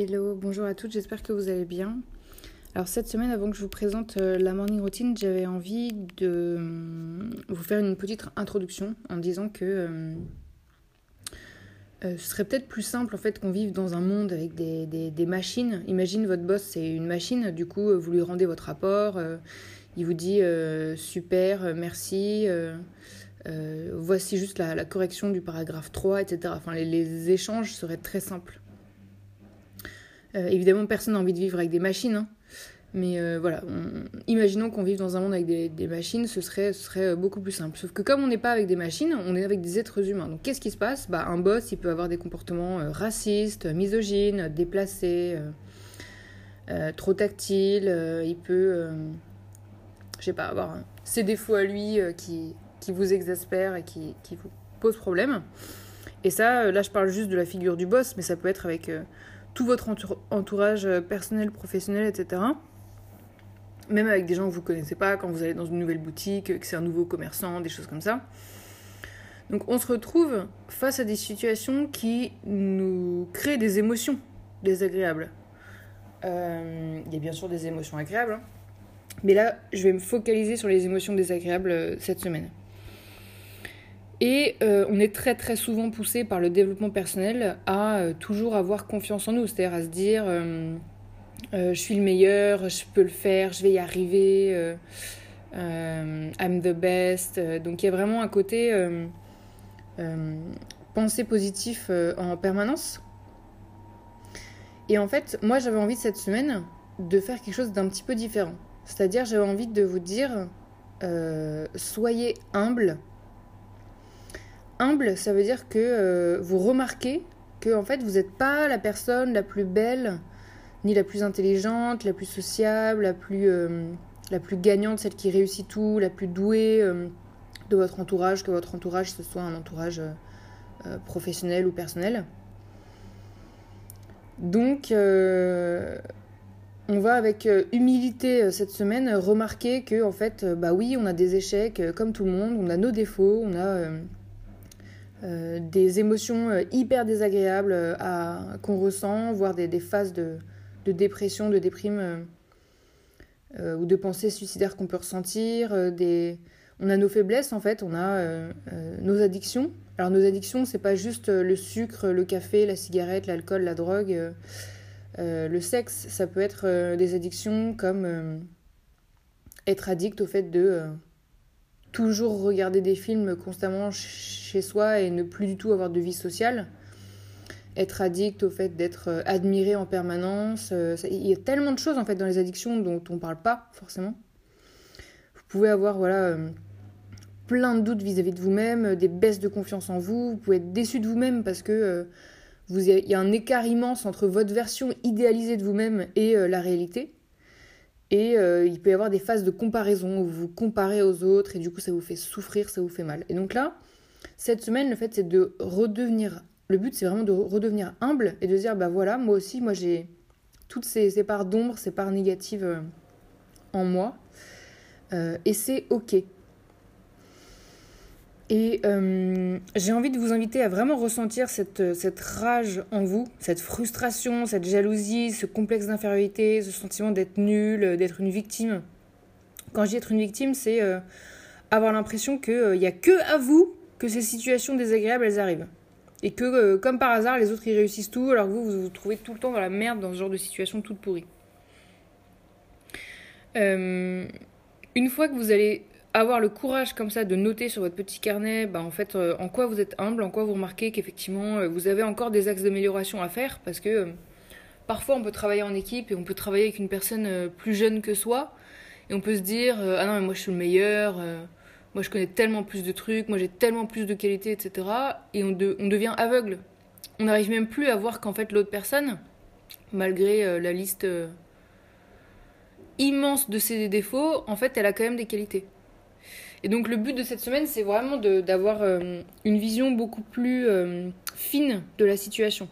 Hello, bonjour à toutes, j'espère que vous allez bien. Alors cette semaine, avant que je vous présente euh, la morning routine, j'avais envie de euh, vous faire une petite introduction en disant que euh, ce serait peut-être plus simple en fait qu'on vive dans un monde avec des, des, machines. Imagine votre boss c'est une machine, du coup vous lui rendez votre rapport, il vous dit super, merci, voici juste la, correction du paragraphe 3, etc. Enfin les, les échanges seraient très simples. Évidemment personne n'a envie de vivre avec des machines. Hein. Mais euh, voilà, imaginons qu'on vive dans un monde avec des, machines, ce serait, serait beaucoup plus simple. Sauf que comme on n'est pas avec des machines, on est avec des êtres humains. Donc qu'est-ce qui se passe? Bah, Un boss, il peut avoir des comportements euh, racistes, misogynes, déplacés, euh, trop tactiles, il peut, je sais pas, avoir ses défauts à lui qui, qui vous exaspèrent et qui, qui vous posent problème. Et ça, là je parle juste de la figure du boss, mais ça peut être avec tout votre entourage personnel, professionnel, etc même avec des gens que vous connaissez pas, quand vous allez dans une nouvelle boutique, que c'est un nouveau commerçant, des choses comme ça. Donc on se retrouve face à des situations qui nous créent des émotions désagréables. Euh, il y a bien sûr des émotions agréables, hein. mais là je vais me focaliser sur les émotions désagréables euh, cette semaine. Et euh, on est très très souvent poussé par le développement personnel à toujours avoir confiance en nous, c'est-à-dire à se dire euh, je suis le meilleur, je peux le faire, je vais y arriver, euh, euh, I'm the best. Donc il y a vraiment un côté pensée positif en permanence. Et en fait, moi j'avais envie cette semaine de faire quelque chose d'un petit peu différent. C'est-à-dire j'avais envie de vous dire, soyez humble. Humble, ça veut dire que vous remarquez que en fait vous n'êtes pas la personne la plus belle ni la plus intelligente, la plus sociable, la plus, euh, gagnante, celle qui réussit tout, la plus douée euh, de votre entourage, que votre entourage ce soit un entourage euh, professionnel ou personnel. Donc, on va avec humilité cette semaine remarquer que, en fait, bah oui, on a des échecs comme tout le monde, on a nos défauts, on a des émotions hyper désagréables qu'on ressent, voire des phases de, dépression, de déprime euh, euh, ou de pensées suicidaires qu'on peut ressentir. Euh. On a nos faiblesses en fait, on a nos addictions. Alors nos addictions, c'est pas juste le sucre, le café, la cigarette, l'alcool, la drogue. le sexe, ça peut être des addictions comme être addict au fait de toujours regarder des films constamment chez soi et ne plus du tout avoir de vie sociale être addict au fait d'être euh, admiré en permanence. Euh, il y a tellement de choses en fait dans les addictions dont on ne parle pas forcément. Vous pouvez avoir voilà euh, plein de doutes vis-à-vis de vous-même, des baisses de confiance en vous. Vous pouvez être déçu de vous-même parce que il y a un écart immense entre votre version idéalisée de vous-même et la réalité. Et il peut y avoir des phases de comparaison où vous vous comparez aux autres et du coup ça vous fait souffrir, ça vous fait mal. Et donc là, cette semaine, le fait c'est de redevenir le but, c'est vraiment de redevenir humble et de dire, bah voilà, moi aussi, moi j'ai toutes ces, parts d'ombre, ces parts négatives euh, en moi. Euh, et c'est OK. Et euh, j'ai envie de vous inviter à vraiment ressentir cette, cette rage en vous, cette frustration, cette jalousie, ce complexe d'infériorité, ce sentiment d'être nul, d'être une victime. Quand je dis être une victime, c'est avoir l'impression qu'il n'y a que à vous que ces situations désagréables, elles arrivent. Et que, euh, comme par hasard, les autres ils réussissent tout, alors que vous, vous vous trouvez tout le temps dans la merde, dans ce genre de situation toute pourrie. une fois que vous allez avoir le courage comme ça de noter sur votre petit carnet bah, en fait en quoi vous êtes humble, en quoi vous remarquez qu'effectivement vous avez encore des axes d'amélioration à faire parce que parfois on peut travailler en équipe et on peut travailler avec une personne plus jeune que soi et on peut se dire ah non mais moi je suis le meilleur moi je connais tellement plus de trucs, moi j'ai tellement plus de qualités, etc. Et on, devient aveugle. On n'arrive même plus à voir qu'en fait l'autre personne, malgré euh, la liste euh, immense de ses défauts, en fait elle a quand même des qualités. Et donc le but de cette semaine, c'est vraiment d'avoir euh, une vision beaucoup plus fine de la situation.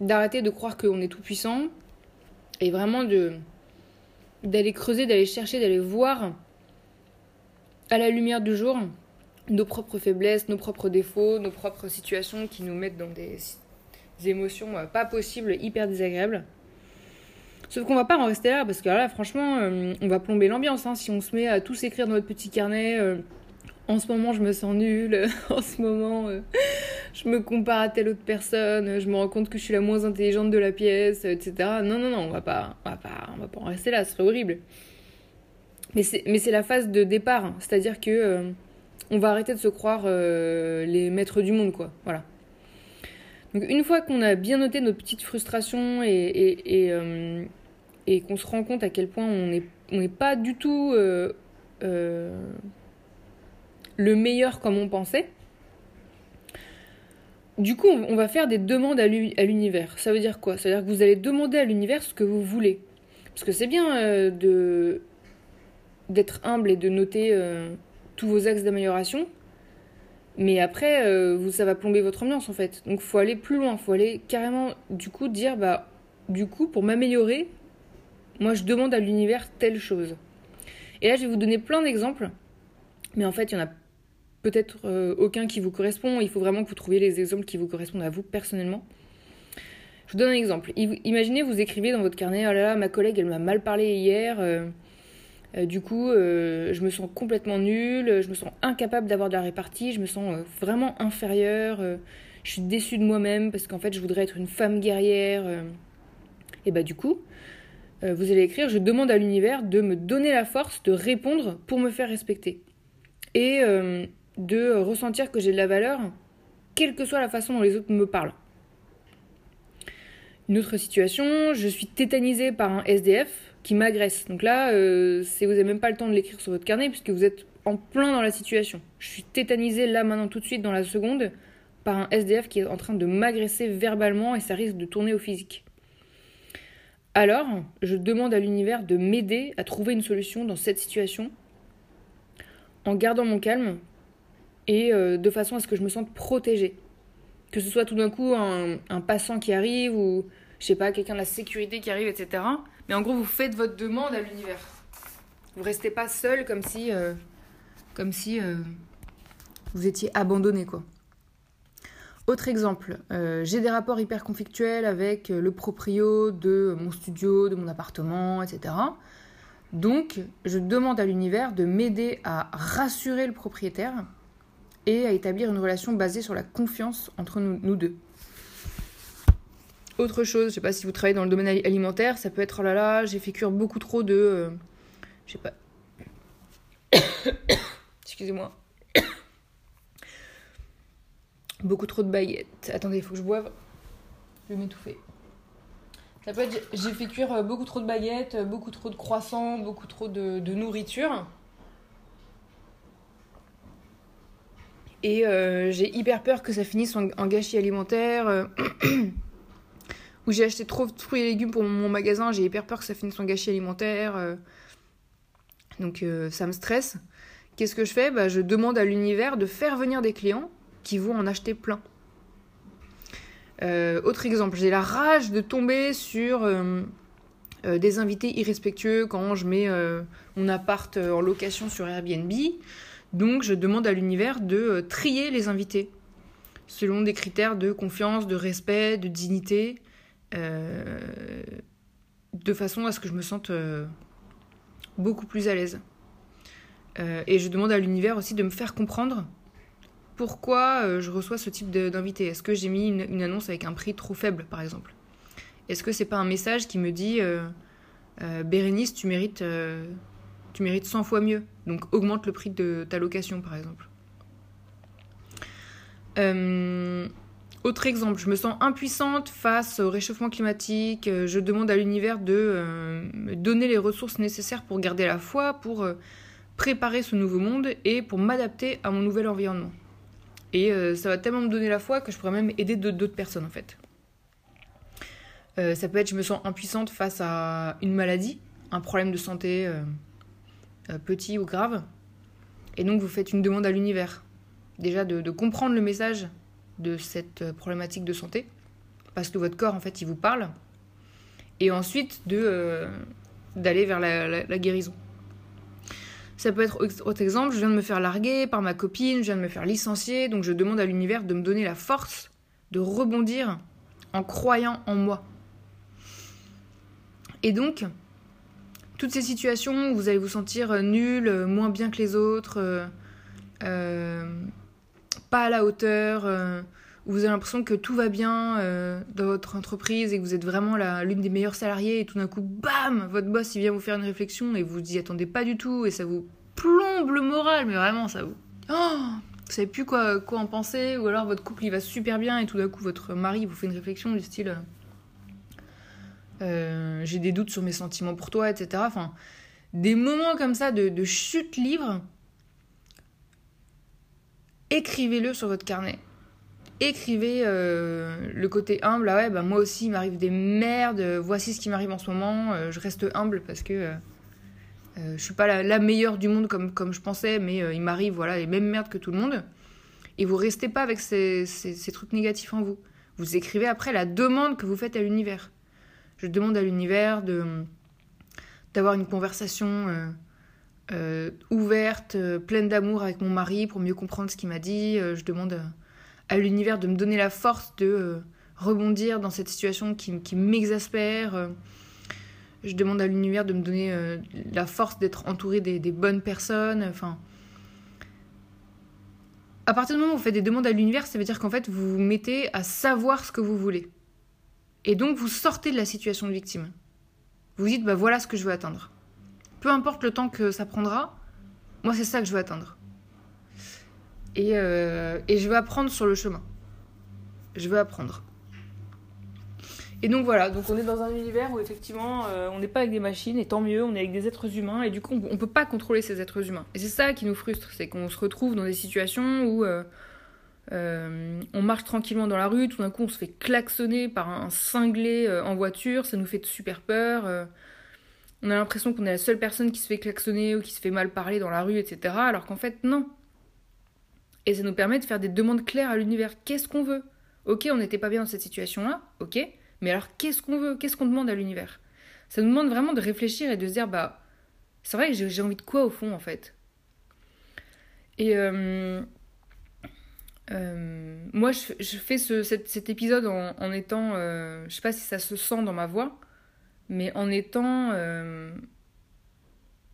D'arrêter de croire qu'on est tout puissant et vraiment d'aller creuser, d'aller chercher, d'aller voir à la lumière du jour nos propres faiblesses, nos propres défauts, nos propres situations qui nous mettent dans des, émotions euh, pas possibles, hyper désagréables. Sauf qu'on va pas en rester là, parce que là, franchement, euh, on va plomber l'ambiance. Hein, si on se met à tous écrire dans notre petit carnet, euh, en ce moment je me sens nulle, en ce moment je me compare à telle autre personne, je me rends compte que je suis la moins intelligente de la pièce, etc. Non, non, non, on va pas, on va pas, on va pas en rester là, ce serait horrible. Mais c'est la phase de départ, hein. c'est-à-dire que euh, on va arrêter de se croire euh, les maîtres du monde, quoi. Voilà. Donc une fois qu'on a bien noté notre petite frustration et, euh, et qu'on se rend compte à quel point on n'est pas du tout le meilleur comme on pensait, du coup on va faire des demandes à l'univers. Ça veut dire quoi? Ça veut dire que vous allez demander à l'univers ce que vous voulez. Parce que c'est bien de d'être humble et de noter euh, tous vos axes d'amélioration. Mais après, euh, ça va plomber votre ambiance en fait. Donc faut aller plus loin, faut aller carrément du coup dire bah du coup pour m'améliorer, moi je demande à l'univers telle chose. Et là je vais vous donner plein d'exemples, mais en fait il y en a peut-être euh, aucun qui vous correspond. Il faut vraiment que vous trouviez les exemples qui vous correspondent à vous personnellement. Je vous donne un exemple. Imaginez vous écrivez dans votre carnet oh là là ma collègue elle m'a mal parlé hier. Euh, du coup, euh, je me sens complètement nulle, je me sens incapable d'avoir de la répartie, je me sens euh, vraiment inférieure, je suis déçue de moi-même parce qu'en fait, je voudrais être une femme guerrière. Et bah, du coup, vous allez écrire Je demande à l'univers de me donner la force de répondre pour me faire respecter. Et de ressentir que j'ai de la valeur, quelle que soit la façon dont les autres me parlent. Une autre situation, je suis tétanisée par un SDF qui m'agresse. Donc là, euh, vous n'avez même pas le temps de l'écrire sur votre carnet puisque vous êtes en plein dans la situation. Je suis tétanisée là maintenant tout de suite dans la seconde par un SDF qui est en train de m'agresser verbalement et ça risque de tourner au physique. Alors, je demande à l'univers de m'aider à trouver une solution dans cette situation en gardant mon calme et euh, de façon à ce que je me sente protégée. Que ce soit tout d'un coup un, passant qui arrive ou, je sais pas, quelqu'un de la sécurité qui arrive, etc. Mais en gros, vous faites votre demande à l'univers. Vous restez pas seul comme si, euh, comme si euh, vous étiez abandonné, quoi. Autre exemple, euh, j'ai des rapports hyper conflictuels avec le proprio de mon studio, de mon appartement, etc. Donc, je demande à l'univers de m'aider à rassurer le propriétaire et à établir une relation basée sur la confiance entre nous deux. Autre chose, je sais pas si vous travaillez dans le domaine alimentaire, ça peut être oh là là, j'ai fait cuire beaucoup trop de. Euh, je sais pas. Excusez-moi. Beaucoup trop de baguettes. Attendez, il faut que je boive. Je vais m'étouffer. Ça peut j'ai fait cuire euh, beaucoup trop de baguettes, euh, beaucoup trop de croissants, beaucoup trop de, nourriture. Et j'ai hyper peur que ça finisse en, gâchis alimentaire où j'ai acheté trop de fruits et légumes pour mon magasin, j'ai hyper peur que ça finisse en gâchis alimentaire. Euh. donc euh, ça me stresse. Qu'est-ce que je fais? Bah, Je demande à l'univers de faire venir des clients qui vont en acheter plein. Euh, autre exemple, j'ai la rage de tomber sur des invités irrespectueux quand je mets mon appart en location sur Airbnb. Donc je demande à l'univers de trier les invités selon des critères de confiance, de respect, de dignité. Euh, de façon à ce que je me sente euh, beaucoup plus à l'aise. Euh, et je demande à l'univers aussi de me faire comprendre pourquoi je reçois ce type d'invité? Est-ce que j'ai mis une, annonce avec un prix trop faible, par exemple? Est-ce que c'est pas un message qui me dit Bérénice, tu mérites, tu mérites 100 fois mieux. Donc augmente le prix de ta location, par exemple. autre exemple, je me sens impuissante face au réchauffement climatique. Je demande à l'univers de me donner les ressources nécessaires pour garder la foi, pour préparer ce nouveau monde et pour m'adapter à mon nouvel environnement. Et euh, ça va tellement me donner la foi que je pourrais même aider d'autres personnes en fait. Euh, ça peut être je me sens impuissante face à une maladie, un problème de santé euh, petit ou grave. Et donc vous faites une demande à l'univers. Déjà de, comprendre le message de cette problématique de santé. Parce que votre corps en fait il vous parle. Et ensuite de d'aller vers la guérison. Ça peut être autre exemple, je viens de me faire larguer par ma copine, je viens de me faire licencier, donc je demande à l'univers de me donner la force de rebondir en croyant en moi. Et donc, toutes ces situations où vous allez vous sentir nul, moins bien que les autres, euh, euh, pas à la hauteur, euh, où vous avez l'impression que tout va bien dans votre entreprise et que vous êtes vraiment l'une des meilleures salariées et tout d'un coup, bam, votre boss il vient vous faire une réflexion et vous y attendez pas du tout et ça vous plombe le moral, mais vraiment ça vous... Oh vous savez plus quoi, quoi en penser, ou alors votre couple il va super bien et tout d'un coup votre mari vous fait une réflexion du style euh, j'ai des doutes sur mes sentiments pour toi, etc. Enfin, des moments comme ça de, de chute libre, écrivez-le sur votre carnet écrivez euh, le côté humble. Ah ouais, bah moi aussi, il m'arrive des merdes. Voici ce qui m'arrive en ce moment. Euh, je reste humble parce que euh, je suis pas la, meilleure du monde comme, comme je pensais, mais il m'arrive voilà, les mêmes merdes que tout le monde. Et vous restez pas avec ces, ces, trucs négatifs en vous. Vous écrivez après la demande que vous faites à l'univers. Je demande à l'univers de d'avoir une conversation ouverte, pleine d'amour avec mon mari pour mieux comprendre ce qu'il m'a dit. je demande à l'univers de me donner la force de euh, rebondir dans cette situation qui, m'exaspère. Euh. je demande à l'univers de me donner euh, la force d'être entouré des, bonnes personnes. Enfin, à partir du moment où vous faites des demandes à l'univers, ça veut dire qu'en fait vous vous mettez à savoir ce que vous voulez. Et donc vous sortez de la situation de victime. Vous dites bah voilà ce que je veux atteindre. Peu importe le temps que ça prendra, moi c'est ça que je veux atteindre. Euh, et, je veux apprendre sur le chemin. Je veux apprendre. Et donc voilà, donc on est dans un univers où effectivement euh, on n'est pas avec des machines, et tant mieux, on est avec des êtres humains, et du coup on ne peut pas contrôler ces êtres humains. Et c'est ça qui nous frustre, c'est qu'on se retrouve dans des situations où euh, on marche tranquillement dans la rue, tout d'un coup on se fait klaxonner par un cinglé en voiture, ça nous fait super peur. on a l'impression qu'on est la seule personne qui se fait klaxonner ou qui se fait mal parler dans la rue, etc. Alors qu'en fait non, et ça nous permet de faire des demandes claires à l'univers. Qu'est-ce qu'on veut? Ok, on n'était pas bien dans cette situation-là, ok, mais alors qu'est-ce qu'on veut? Qu'est-ce qu'on demande à l'univers? Ça nous demande vraiment de réfléchir et de se dire, bah, c'est vrai que j'ai envie de quoi au fond, en fait? Et euh, euh, moi, je, fais cet, épisode en, étant, euh, je sais pas si ça se sent dans ma voix, mais en étant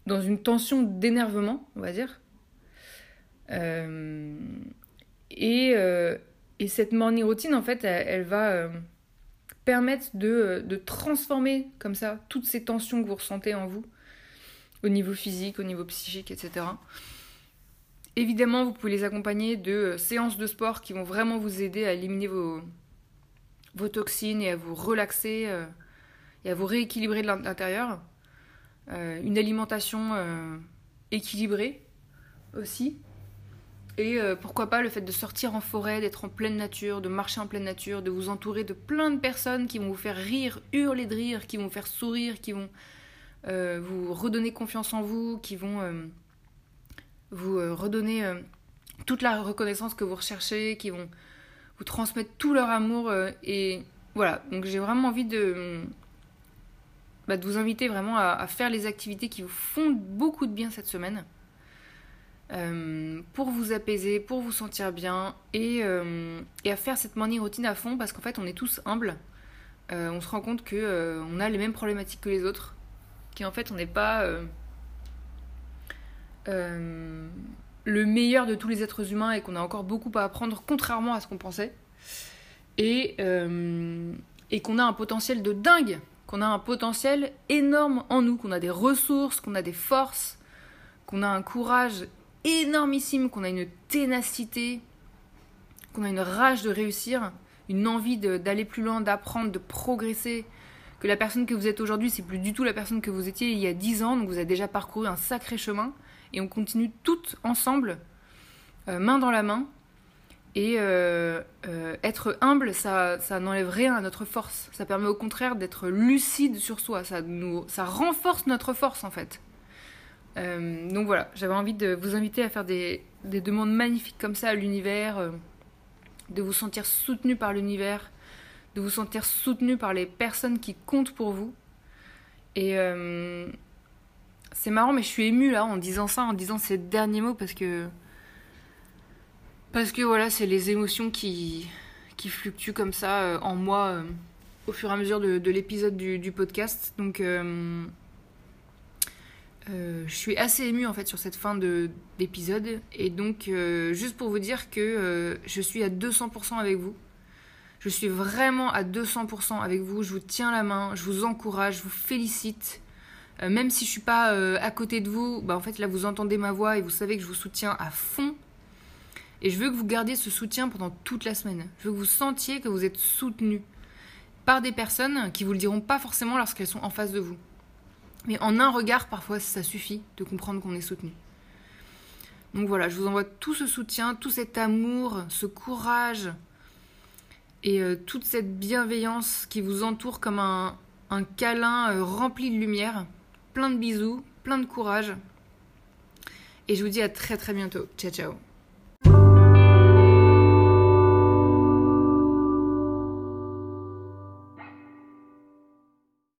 dans une tension d'énervement, on va dire. Euh, et, euh, et, cette morning routine, en fait, elle, va euh, permettre de, transformer comme ça toutes ces tensions que vous ressentez en vous, au niveau physique, au niveau psychique, etc. Évidemment, vous pouvez les accompagner de séances de sport qui vont vraiment vous aider à éliminer vos toxines et à vous relaxer et à vous rééquilibrer de l'intérieur. une alimentation équilibrée aussi. Et euh, pourquoi pas le fait de sortir en forêt, d'être en pleine nature, de marcher en pleine nature, de vous entourer de plein de personnes qui vont vous faire rire, hurler de rire, qui vont vous faire sourire, qui vont euh, vous redonner confiance en vous, qui vont euh, vous redonner toute la reconnaissance que vous recherchez, qui vont vous transmettre tout leur amour. et voilà, donc j'ai vraiment envie de, bah, de vous inviter vraiment à faire les activités qui vous font beaucoup de bien cette semaine. Euh, pour vous apaiser, pour vous sentir bien et, euh, et, à faire cette morning routine à fond parce qu'en fait on est tous humbles. Euh, on se rend compte que on a les mêmes problématiques que les autres, qu'en fait on n'est pas le meilleur de tous les êtres humains et qu'on a encore beaucoup à apprendre contrairement à ce qu'on pensait et, et qu'on a un potentiel de dingue qu'on a un potentiel énorme en nous, qu'on a des ressources, qu'on a des forces, qu'on a un courage énormissime, qu'on a une ténacité, qu'on a une rage de réussir, une envie d'aller plus loin, d'apprendre, de progresser, que la personne que vous êtes aujourd'hui, c'est plus du tout la personne que vous étiez il y a 10 ans, donc vous avez déjà parcouru un sacré chemin, et on continue toutes ensemble, euh, main dans la main, et euh, euh, être humble, ça, ça n'enlève rien à notre force. Ça permet au contraire d'être lucide sur soi. Ça, nous, ça renforce notre force en fait. Donc voilà, j'avais envie de vous inviter à faire des, des demandes magnifiques comme ça à l'univers de vous sentir soutenu par l'univers, de vous sentir soutenu par les personnes qui comptent pour vous. Et euh, c'est marrant, mais je suis émue là en disant ça, en disant ces derniers mots parce que. Parce que voilà, c'est les émotions qui, qui fluctuent comme ça euh, en moi euh, au fur et à mesure de, l'épisode du, du, podcast. Donc. Euh, je suis assez émue en fait sur cette fin d'épisode et donc euh, juste pour vous dire que euh, je suis à 200% avec vous. Je suis vraiment à 200% avec vous. Je vous tiens la main, je vous encourage, je vous félicite. même si je suis pas à côté de vous, bah en fait là vous entendez ma voix et vous savez que je vous soutiens à fond. Et je veux que vous gardiez ce soutien pendant toute la semaine. Je veux que vous sentiez que vous êtes soutenu par des personnes qui vous le diront pas forcément lorsqu'elles sont en face de vous. Mais en un regard, parfois, ça suffit de comprendre qu'on est soutenu. Donc voilà, je vous envoie tout ce soutien, tout cet amour, ce courage et euh, toute cette bienveillance qui vous entoure comme un, câlin euh, rempli de lumière. Plein de bisous, plein de courage. Et je vous dis à très très bientôt. Ciao ciao.